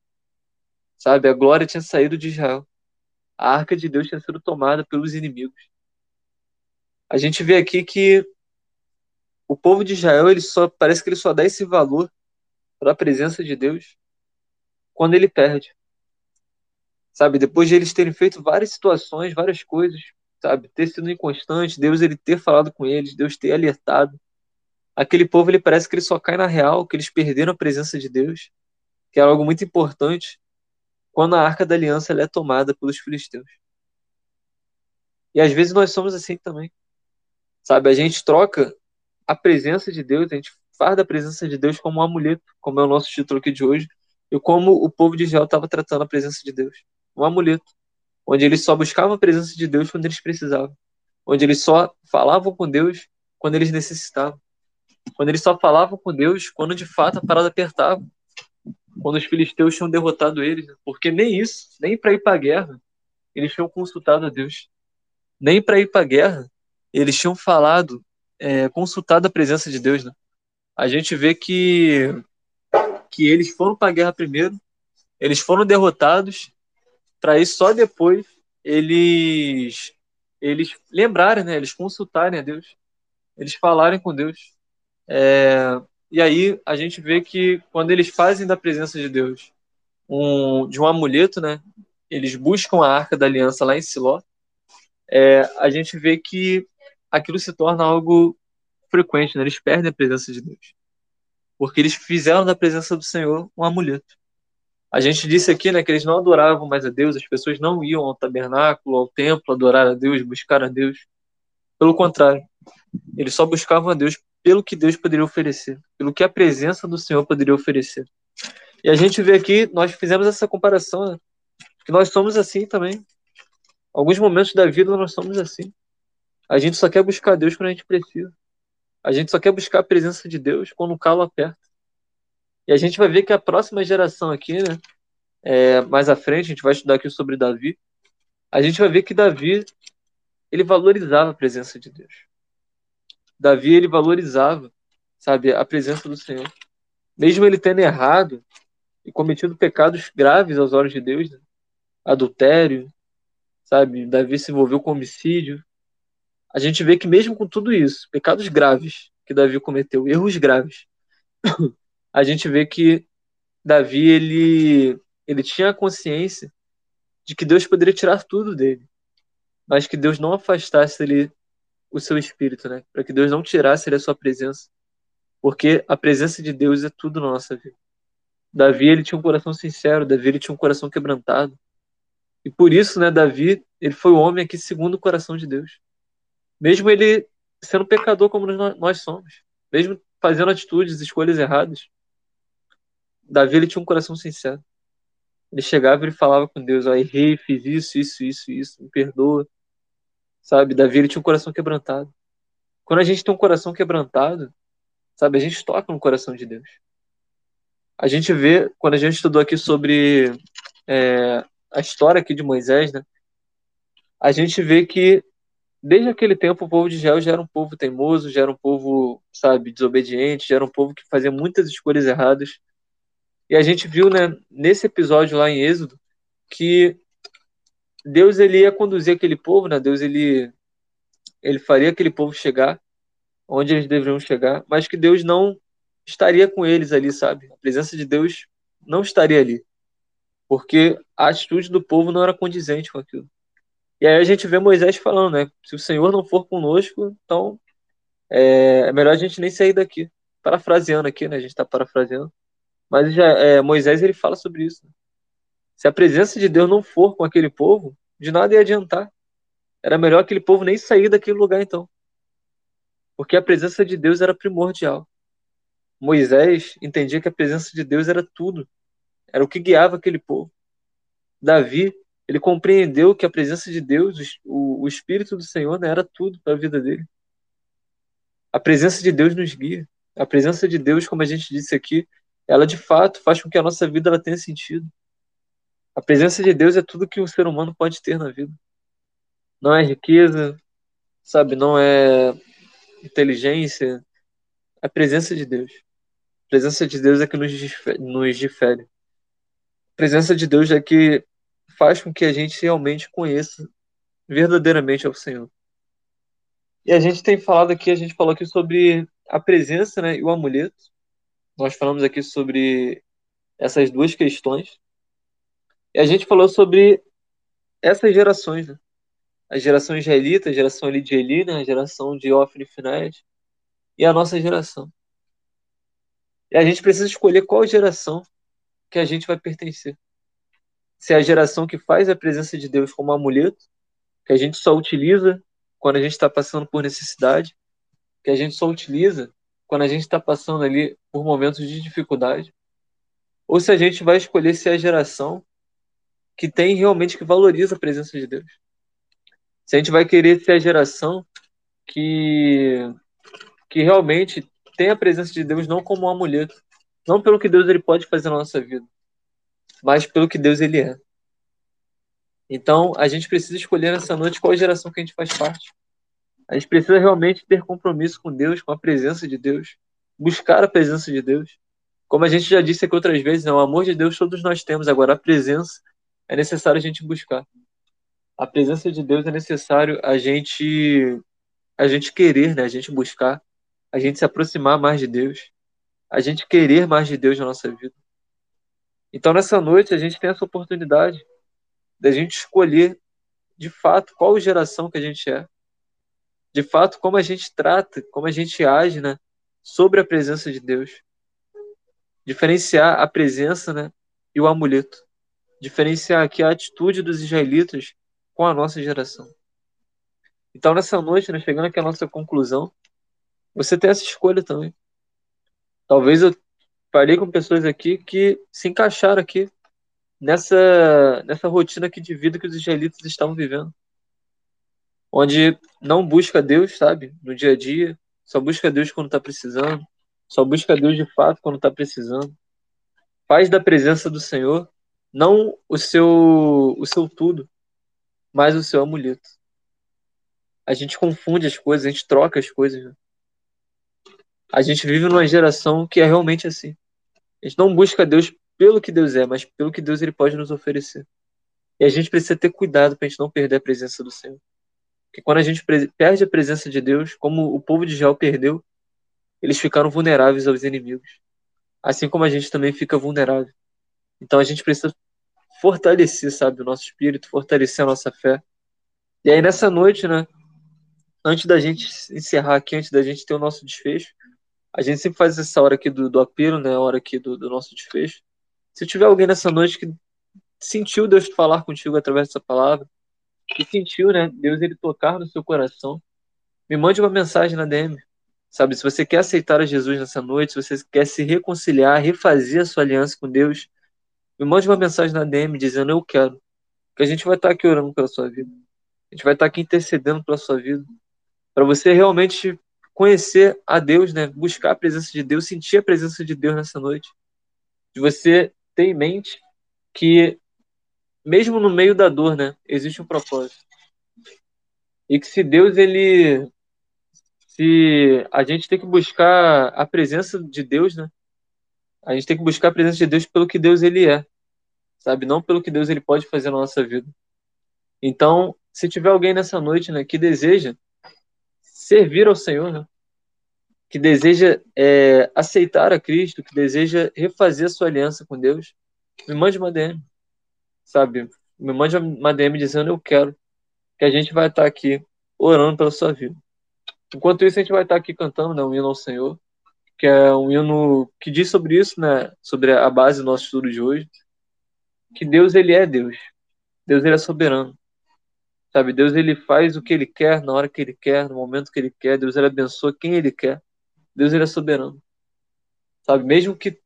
Sabe, a glória tinha saído de Israel. A arca de Deus tinha sido tomada pelos inimigos. A gente vê aqui que o povo de Israel, ele só parece que ele só dá esse valor para a presença de Deus quando ele perde. Sabe, depois de eles terem feito várias situações, várias coisas, sabe, ter sido inconstante, Deus ele ter falado com eles, Deus ter alertado. Aquele povo, ele parece que ele só cai na real, que eles perderam a presença de Deus, que é algo muito importante, quando a arca da aliança é tomada pelos filisteus. E às vezes nós somos assim também. Sabe, a gente troca a presença de Deus, a gente faz da presença de Deus como um amuleto, como é o nosso título aqui de hoje, e como o povo de Israel estava tratando a presença de Deus. Um amuleto, onde eles só buscavam a presença de Deus quando eles precisavam, onde eles só falavam com Deus quando eles necessitavam, quando eles só falavam com Deus quando de fato a parada apertava, quando os filisteus tinham derrotado eles, porque nem isso, nem para ir para a guerra, eles tinham consultado a Deus, nem para ir para a guerra, eles tinham falado, é, consultado a presença de Deus, né? A gente vê que que eles foram para a guerra primeiro, eles foram derrotados, para isso só depois eles eles lembrarem, né? Eles consultarem a Deus, eles falarem com Deus. É, e aí a gente vê que quando eles fazem da presença de Deus um, de um amuleto, né? Eles buscam a arca da aliança lá em Siló. É, a gente vê que aquilo se torna algo frequente, né? Eles perdem a presença de Deus. Porque eles fizeram da presença do Senhor um amuleto. A gente disse aqui, né, que eles não adoravam mais a Deus, as pessoas não iam ao tabernáculo, ao templo, adorar a Deus, buscar a Deus. Pelo contrário, eles só buscavam a Deus pelo que Deus poderia oferecer, pelo que a presença do Senhor poderia oferecer. E a gente vê aqui, nós fizemos essa comparação, né, que nós somos assim também. Alguns momentos da vida nós somos assim. A gente só quer buscar Deus quando a gente precisa. A gente só quer buscar a presença de Deus quando o calo aperta. E a gente vai ver que a próxima geração aqui, né, é, mais à frente, a gente vai estudar aqui sobre Davi. A gente vai ver que Davi, ele valorizava a presença de Deus. Davi, ele valorizava, sabe, a presença do Senhor. Mesmo ele tendo errado e cometido pecados graves aos olhos de Deus, né? adultério, sabe, Davi se envolveu com homicídio, a gente vê que mesmo com tudo isso, pecados graves que Davi cometeu, erros graves, a gente vê que Davi ele ele tinha a consciência de que Deus poderia tirar tudo dele, mas que Deus não afastasse ele o seu espírito, né? Para que Deus não tirasse ele a sua presença, porque a presença de Deus é tudo na nossa vida. Davi ele tinha um coração sincero, Davi ele tinha um coração quebrantado. E por isso, né, Davi, ele foi o homem aqui segundo o coração de Deus mesmo ele sendo pecador como nós somos, mesmo fazendo atitudes, escolhas erradas, Davi ele tinha um coração sincero. Ele chegava e ele falava com Deus, ó, errei, fiz isso, isso, isso, isso, me perdoa. Sabe, Davi ele tinha um coração quebrantado. Quando a gente tem um coração quebrantado, sabe, a gente toca no coração de Deus. A gente vê, quando a gente estudou aqui sobre é, a história aqui de Moisés, né, a gente vê que desde aquele tempo o povo de Israel já era um povo teimoso, já era um povo, sabe, desobediente, já era um povo que fazia muitas escolhas erradas. E a gente viu, né, nesse episódio lá em Êxodo, que Deus ele ia conduzir aquele povo, né? Deus ele ele faria aquele povo chegar onde eles deveriam chegar, mas que Deus não estaria com eles ali, sabe? A presença de Deus não estaria ali. porque a atitude do povo não era condizente com aquilo. E aí a gente vê Moisés falando, né? Se o Senhor não for conosco, então é, é melhor a gente nem sair daqui. Parafraseando aqui, né? A gente está parafraseando. Mas já, é, Moisés ele fala sobre isso. Né? Se a presença de Deus não for com aquele povo, de nada ia adiantar. Era melhor aquele povo nem sair daquele lugar então. Porque a presença de Deus era primordial. Moisés entendia que a presença de Deus era tudo. Era o que guiava aquele povo. Davi, ele compreendeu que a presença de Deus, o, o Espírito do Senhor, né, era tudo para a vida dele. A presença de Deus nos guia. A presença de Deus, como a gente disse aqui, ela de fato faz com que a nossa vida ela tenha sentido. A presença de Deus é tudo que um ser humano pode ter na vida. Não é riqueza, sabe? Não é inteligência. É a presença de Deus. A presença de Deus é que nos difere. Nos difere. A presença de Deus é que faz com que a gente realmente conheça verdadeiramente ao Senhor. E a gente tem falado aqui, a gente falou aqui sobre a presença né, e o amuleto. Nós falamos aqui sobre essas duas questões. E a gente falou sobre essas gerações, né? A geração israelita, a geração ali de Eli, né? a geração de Ofni Finés, e a nossa geração. E a gente precisa escolher qual geração que a gente vai pertencer. Se é a geração que faz a presença de Deus como amuleto, que a gente só utiliza quando a gente está passando por necessidade, que a gente só utiliza quando a gente está passando ali por momentos de dificuldade, ou se a gente vai escolher ser a geração que tem realmente que valoriza a presença de Deus. Se a gente vai querer ser a geração que que realmente tem a presença de Deus não como um amuleto, não pelo que Deus ele pode fazer na nossa vida, mas pelo que Deus ele é. Então, a gente precisa escolher nessa noite qual geração que a gente faz parte. A gente precisa realmente ter compromisso com Deus, com a presença de Deus, buscar a presença de Deus. Como a gente já disse aqui outras vezes, né, o amor de Deus todos nós temos, agora a presença é necessário a gente buscar. A presença de Deus é necessário a gente a gente querer, né, a gente buscar, a gente se aproximar mais de Deus, a gente querer mais de Deus na nossa vida. Então nessa noite a gente tem essa oportunidade da gente escolher de fato qual geração que a gente é, de fato como a gente trata, como a gente age, né, sobre a presença de Deus. Diferenciar a presença, né, e o amuleto. Diferenciar aqui a atitude dos israelitas com a nossa geração. Então nessa noite, né, chegando aqui à nossa conclusão, você tem essa escolha também. Talvez eu falei com pessoas aqui que se encaixaram aqui nessa, nessa rotina aqui de vida que os israelitas estavam vivendo. Onde não busca Deus, sabe, no dia a dia, só busca Deus quando está precisando, só busca Deus de fato quando está precisando. Faz da presença do Senhor não o seu, o seu tudo, mas o seu amuleto. A gente confunde as coisas, a gente troca as coisas. Né? A gente vive numa geração que é realmente assim. A gente não busca Deus pelo que Deus é, mas pelo que Deus ele pode nos oferecer. E a gente precisa ter cuidado para a gente não perder a presença do Senhor. Porque quando a gente perde a presença de Deus, como o povo de Israel perdeu, eles ficaram vulneráveis aos inimigos. Assim como a gente também fica vulnerável. Então a gente precisa fortalecer, sabe, o nosso espírito, fortalecer a nossa fé. E aí nessa noite, né, antes da gente encerrar aqui, antes da gente ter o nosso desfecho, a gente sempre faz essa hora aqui do, do apelo, né, a hora aqui do, do nosso desfecho. Se tiver alguém nessa noite que sentiu Deus falar contigo através dessa palavra, que sentiu, né, Deus ele tocar no seu coração, me mande uma mensagem na DM. Sabe, se você quer aceitar a Jesus nessa noite, se você quer se reconciliar, refazer a sua aliança com Deus, me mande uma mensagem na DM dizendo eu quero. Que a gente vai estar aqui orando pela sua vida. A gente vai estar aqui intercedendo pela sua vida. Para você realmente conhecer a Deus, né? Buscar a presença de Deus, sentir a presença de Deus nessa noite. De você ter em mente que, mesmo no meio da dor, né, existe um propósito. E que se Deus, ele. Se a gente tem que buscar a presença de Deus, né? A gente tem que buscar a presença de Deus pelo que Deus ele é, sabe? Não pelo que Deus ele pode fazer na nossa vida. Então, se tiver alguém nessa noite, né, que deseja servir ao Senhor, né? que deseja é, aceitar a Cristo, que deseja refazer a sua aliança com Deus, me mande uma DM. sabe? Me mande uma DM dizendo eu quero, que a gente vai estar aqui orando pela sua vida. Enquanto isso, a gente vai estar aqui cantando né, um hino ao Senhor, que é um hino que diz sobre isso, né? Sobre a base do nosso estudo de hoje, que Deus ele é Deus, Deus ele é soberano, sabe? Deus ele faz o que ele quer na hora que ele quer, no momento que ele quer. Deus ele abençoa quem ele quer. Deus ele é soberano, sabe? Mesmo que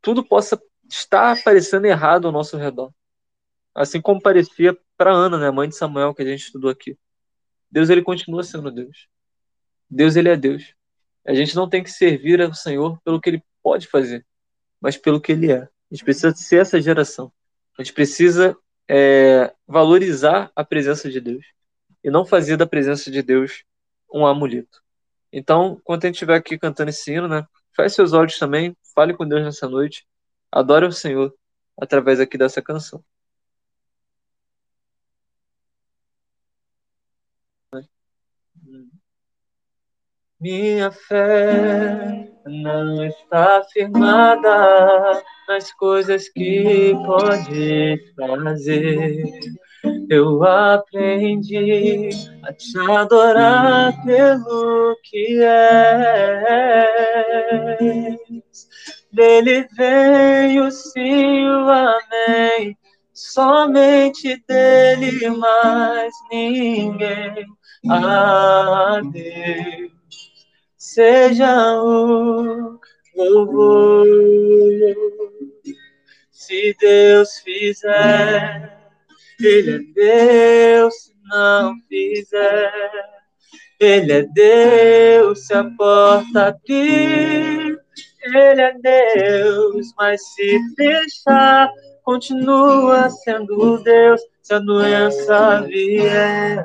tudo possa estar parecendo errado ao nosso redor, assim como parecia para Ana, né, mãe de Samuel que a gente estudou aqui. Deus ele continua sendo Deus. Deus ele é Deus. A gente não tem que servir ao Senhor pelo que ele pode fazer, mas pelo que ele é. A gente precisa ser essa geração. A gente precisa é, valorizar a presença de Deus e não fazer da presença de Deus um amuleto. Então, quando a gente estiver aqui cantando esse hino, né, feche seus olhos também, fale com Deus nessa noite, adore o Senhor através aqui dessa canção. Minha fé não está firmada nas coisas que podes fazer. Eu aprendi a te adorar pelo que és. Dele vem o sim, o amém. Somente dele, mais ninguém. A Deus seja o louvor. Se Deus fizer, Ele é Deus. Se não fizer, Ele é Deus. Se a porta abrir, Ele é Deus. Mas se fechar, continua sendo Deus. Se a doença vier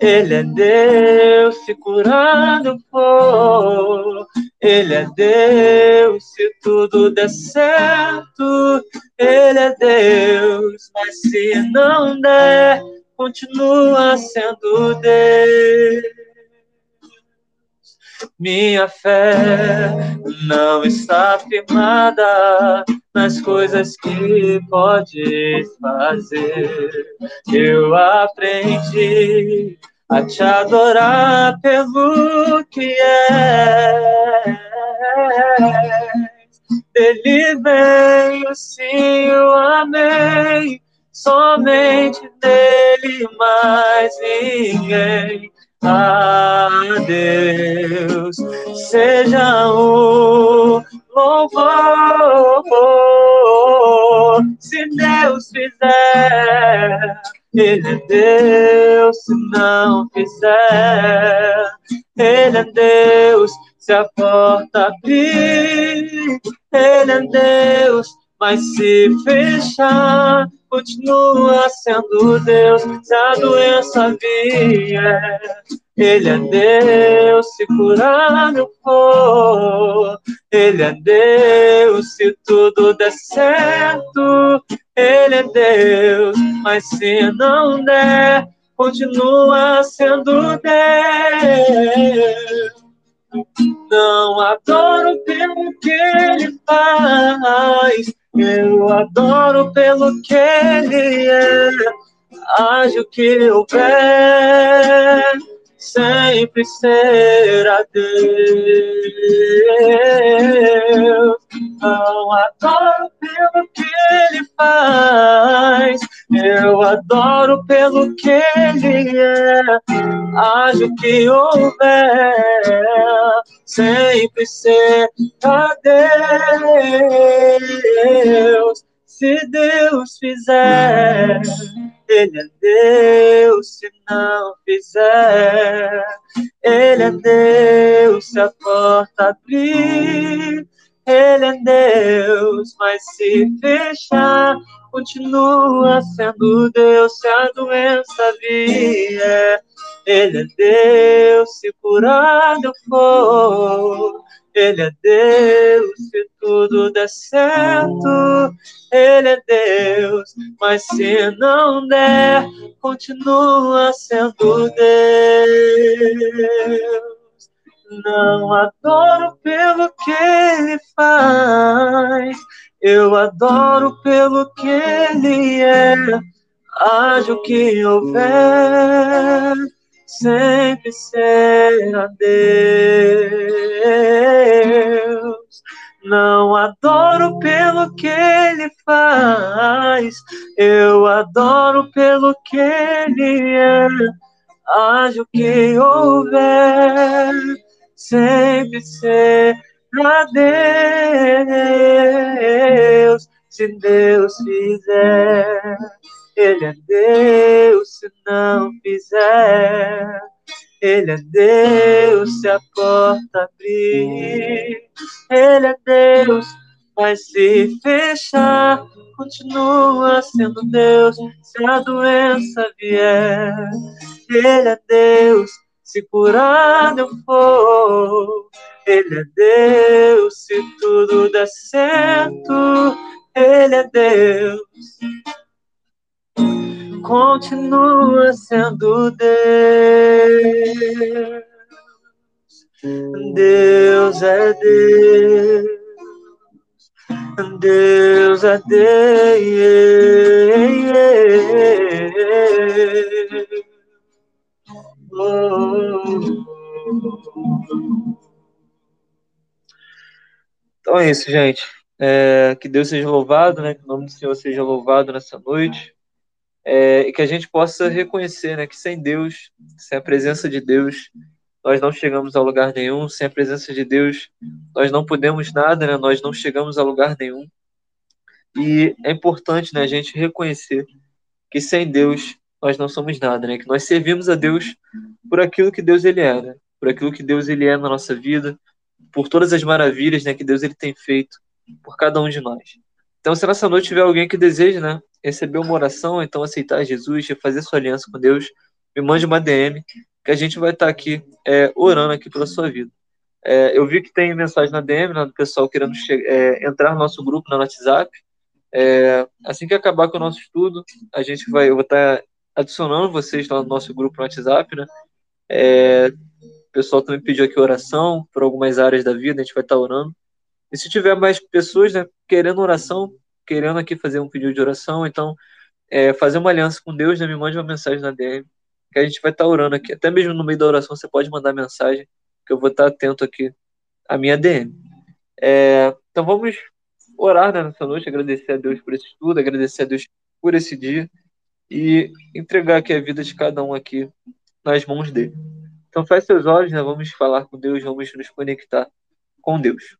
ele é Deus se curando for. Ele é Deus se tudo der certo. Ele é Deus, mas se não der, continua sendo Deus. Minha fé não está firmada nas coisas que podes fazer. Eu aprendi a te adorar pelo que é. Dele vem o sim, o amém. Somente dele, mais ninguém. A Deus seja o louvor. Se Deus fizer ele é Deus se não fizer. Ele é Deus se a porta abrir. Ele é Deus, mas se fechar, continua sendo Deus. Se a doença vier, Ele é Deus se curar meu for. Ele é Deus se tudo der certo. Ele é Deus, mas se não der, continua sendo Deus. Não adoro pelo que ele faz, eu adoro pelo que ele é. Age o que houver, sempre será Deus. Não adoro pelo que ele faz, eu adoro pelo que ele é. O que houver, sempre será Deus. Se Deus fizer, Ele é Deus. Se não fizer, Ele é Deus. Se a porta abrir, ele é Deus, mas se fechar, continua sendo Deus se a doença vier. Ele é Deus, se curado for. Ele é Deus, se tudo der certo. Ele é Deus, mas se não der, continua sendo Deus. Não adoro pelo que ele faz, Eu adoro pelo que Ele é, haja o que houver, sempre será Deus. Não adoro pelo que Ele faz, eu adoro pelo que Ele é, haja o que houver, sempre será Deus. Se Deus fizer, Ele é Deus. Se não fizer, Ele é Deus. Se a porta abrir, Ele é Deus. Mas se fechar, continua sendo Deus. Se a doença vier, Ele é Deus. Se curado eu for, ele é Deus, se tudo der certo, Ele é Deus. Continua sendo Deus. Deus é Deus. Deus é Deus. Então é isso, gente. É, que Deus seja louvado, né? Que o nome do Senhor seja louvado nessa noite. É, e que a gente possa reconhecer né, que sem Deus, sem a presença de Deus, nós não chegamos a lugar nenhum. Sem a presença de Deus, nós não podemos nada, né? nós não chegamos a lugar nenhum. E é importante né, a gente reconhecer que sem Deus nós não somos nada, né? que nós servimos a Deus por aquilo que Deus ele é, né? por aquilo que Deus ele é na nossa vida, por todas as maravilhas né, que Deus ele tem feito por cada um de nós. Então, se nessa noite tiver alguém que deseja né, receber uma oração, então aceitar Jesus, fazer sua aliança com Deus, me mande uma DM, que a gente vai estar aqui é, orando aqui pela sua vida. É, eu vi que tem mensagem na DM né, do pessoal querendo é, entrar no nosso grupo no WhatsApp. É, assim que acabar com o nosso estudo, a gente vai, eu vou estar adicionando vocês lá no nosso grupo no WhatsApp, né? É, pessoal também pediu aqui oração por algumas áreas da vida, a gente vai estar orando. E se tiver mais pessoas né, querendo oração, querendo aqui fazer um pedido de oração, então é, fazer uma aliança com Deus, né, me mande uma mensagem na DM, que a gente vai estar orando aqui. Até mesmo no meio da oração você pode mandar mensagem, que eu vou estar atento aqui à minha DM. É, então vamos orar né, nessa noite, agradecer a Deus por esse estudo, agradecer a Deus por esse dia e entregar aqui a vida de cada um aqui nas mãos dele. Então feche seus olhos, né? vamos falar com Deus, vamos nos conectar com Deus.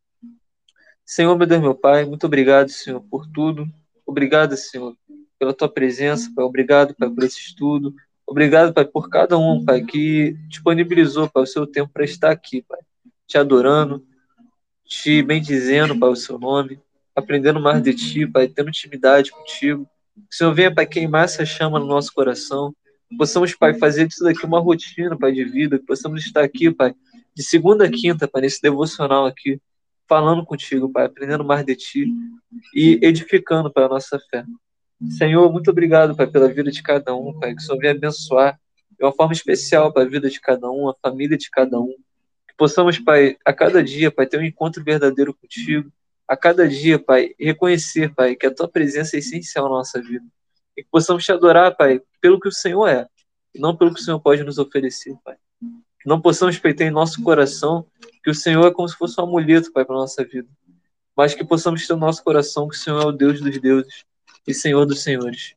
Senhor, meu Deus, meu Pai, muito obrigado, Senhor, por tudo. Obrigado, Senhor, pela tua presença, Pai. Obrigado, Pai, por esse estudo. Obrigado, Pai, por cada um, Pai, que disponibilizou, Pai, o seu tempo para estar aqui, Pai, te adorando, te bendizendo, Pai, o seu nome, aprendendo mais de ti, Pai, tendo intimidade contigo. Senhor venha, Pai, queimar essa chama no nosso coração, possamos, Pai, fazer disso daqui uma rotina, Pai, de vida, que possamos estar aqui, Pai, de segunda a quinta, Pai, nesse devocional aqui, falando contigo, Pai, aprendendo mais de Ti e edificando, Pai, a nossa fé. Senhor, muito obrigado, Pai, pela vida de cada um, Pai, que o Senhor venha abençoar de uma forma especial, Pai, a vida de cada um, a família de cada um. Que possamos, Pai, a cada dia, Pai, ter um encontro verdadeiro contigo. A cada dia, Pai, reconhecer, Pai, que a Tua presença é essencial na nossa vida e que possamos te adorar, Pai, pelo que o Senhor é, e não pelo que o Senhor pode nos oferecer, Pai. Que não possamos peitar em nosso coração que o Senhor é como se fosse um amuleto, Pai, para nossa vida, mas que possamos ter no nosso coração que o Senhor é o Deus dos deuses e Senhor dos senhores.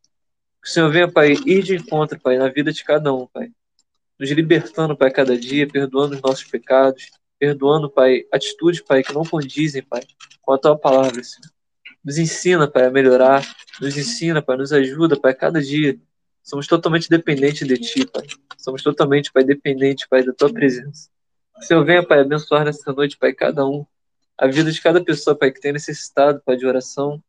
Que o Senhor venha, Pai, ir de encontro, Pai, na vida de cada um, Pai. Nos libertando, Pai, cada dia, perdoando os nossos pecados, perdoando, Pai, atitudes, Pai, que não condizem, Pai, com a Tua palavra, Senhor. Nos ensina, Pai, a melhorar. Nos ensina, Pai, nos ajuda, Pai, cada dia. Somos totalmente dependentes de Ti, Pai. Somos totalmente, Pai, dependentes, Pai, da Tua presença. Senhor venha, Pai, abençoar nessa noite, Pai, cada um. A vida de cada pessoa, Pai, que tem necessitado, Pai, de oração.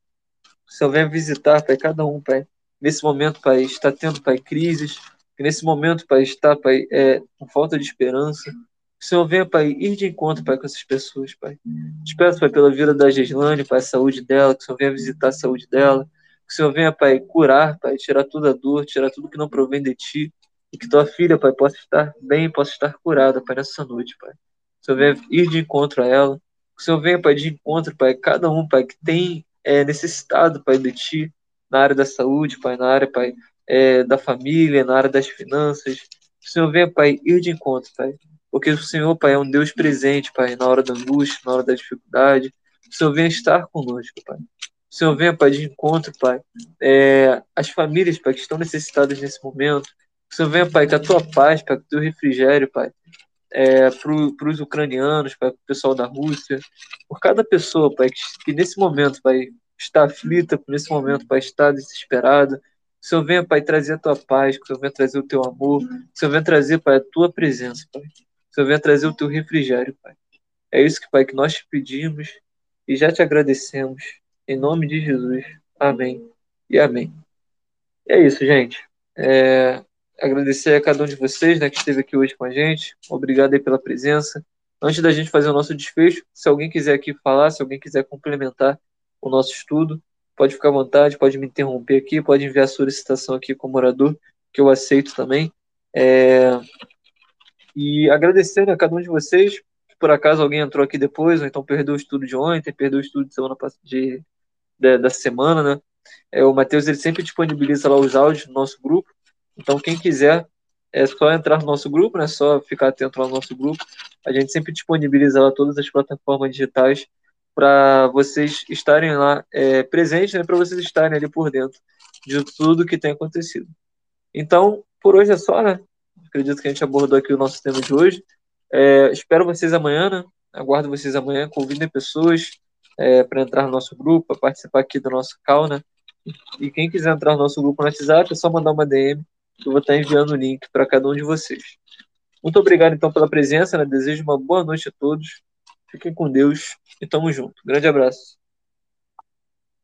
Senhor venha visitar, Pai, cada um, Pai. Nesse momento, Pai, está tendo, Pai, crises. Nesse momento, Pai, está, Pai, é, com falta de esperança. O Senhor venha, Pai, ir de encontro, Pai, com essas pessoas, Pai. Te peço, Pai, pela vida da Gislane, Pai, a saúde dela, que o Senhor venha visitar a saúde dela. Que o Senhor venha, Pai, curar, Pai, tirar toda a dor, tirar tudo que não provém de Ti. E que tua filha, Pai, possa estar bem, possa estar curada, Pai, nessa noite, Pai. Que o Senhor venha ir de encontro a ela. Que o Senhor venha, Pai, de encontro, Pai, cada um, Pai, que tem é, necessitado, Pai, de Ti, na área da saúde, Pai, na área, Pai, é, da família, na área das finanças. Que o Senhor venha, Pai, ir de encontro, Pai. Porque o Senhor, Pai, é um Deus presente, Pai, na hora da angústia, na hora da dificuldade. O Senhor venha estar conosco, Pai. O Senhor venha, Pai, de encontro, Pai. É, as famílias, Pai, que estão necessitadas nesse momento. O Senhor venha, Pai, com a tua paz, Pai, com o teu refrigério, Pai. É, para os ucranianos, para o pessoal da Rússia, por cada pessoa, Pai, que, que nesse momento, Pai, está aflita, nesse momento, Pai, está desesperada. O Senhor venha, Pai, trazer a tua paz, o Senhor venha trazer o teu amor, o Senhor venha trazer, Pai, a tua presença, Pai. Senhor venha trazer o teu refrigério, Pai. É isso que, Pai, que nós te pedimos e já te agradecemos. Em nome de Jesus. Amém e amém. E é isso, gente. É... Agradecer a cada um de vocês né, que esteve aqui hoje com a gente. Obrigado aí pela presença. Antes da gente fazer o nosso desfecho, se alguém quiser aqui falar, se alguém quiser complementar o nosso estudo, pode ficar à vontade, pode me interromper aqui, pode enviar a solicitação aqui como orador, que eu aceito também. É... E agradecer né, a cada um de vocês. Por acaso alguém entrou aqui depois, ou então perdeu o estudo de ontem, perdeu o estudo de semana de, de, da semana, né? É, o Matheus ele sempre disponibiliza lá os áudios no nosso grupo. Então, quem quiser, é só entrar no nosso grupo, né? Só ficar atento lá no nosso grupo. A gente sempre disponibiliza lá todas as plataformas digitais para vocês estarem lá é, presentes, né, para vocês estarem ali por dentro de tudo que tem acontecido. Então, por hoje é só, né? Acredito que a gente abordou aqui o nosso tema de hoje. É, espero vocês amanhã, né? Aguardo vocês amanhã, convidem pessoas é, para entrar no nosso grupo, para participar aqui do nosso call, né? E quem quiser entrar no nosso grupo no WhatsApp, é só mandar uma DM, eu vou estar enviando o link para cada um de vocês. Muito obrigado, então, pela presença, né? Desejo uma boa noite a todos. Fiquem com Deus e tamo junto. Grande abraço.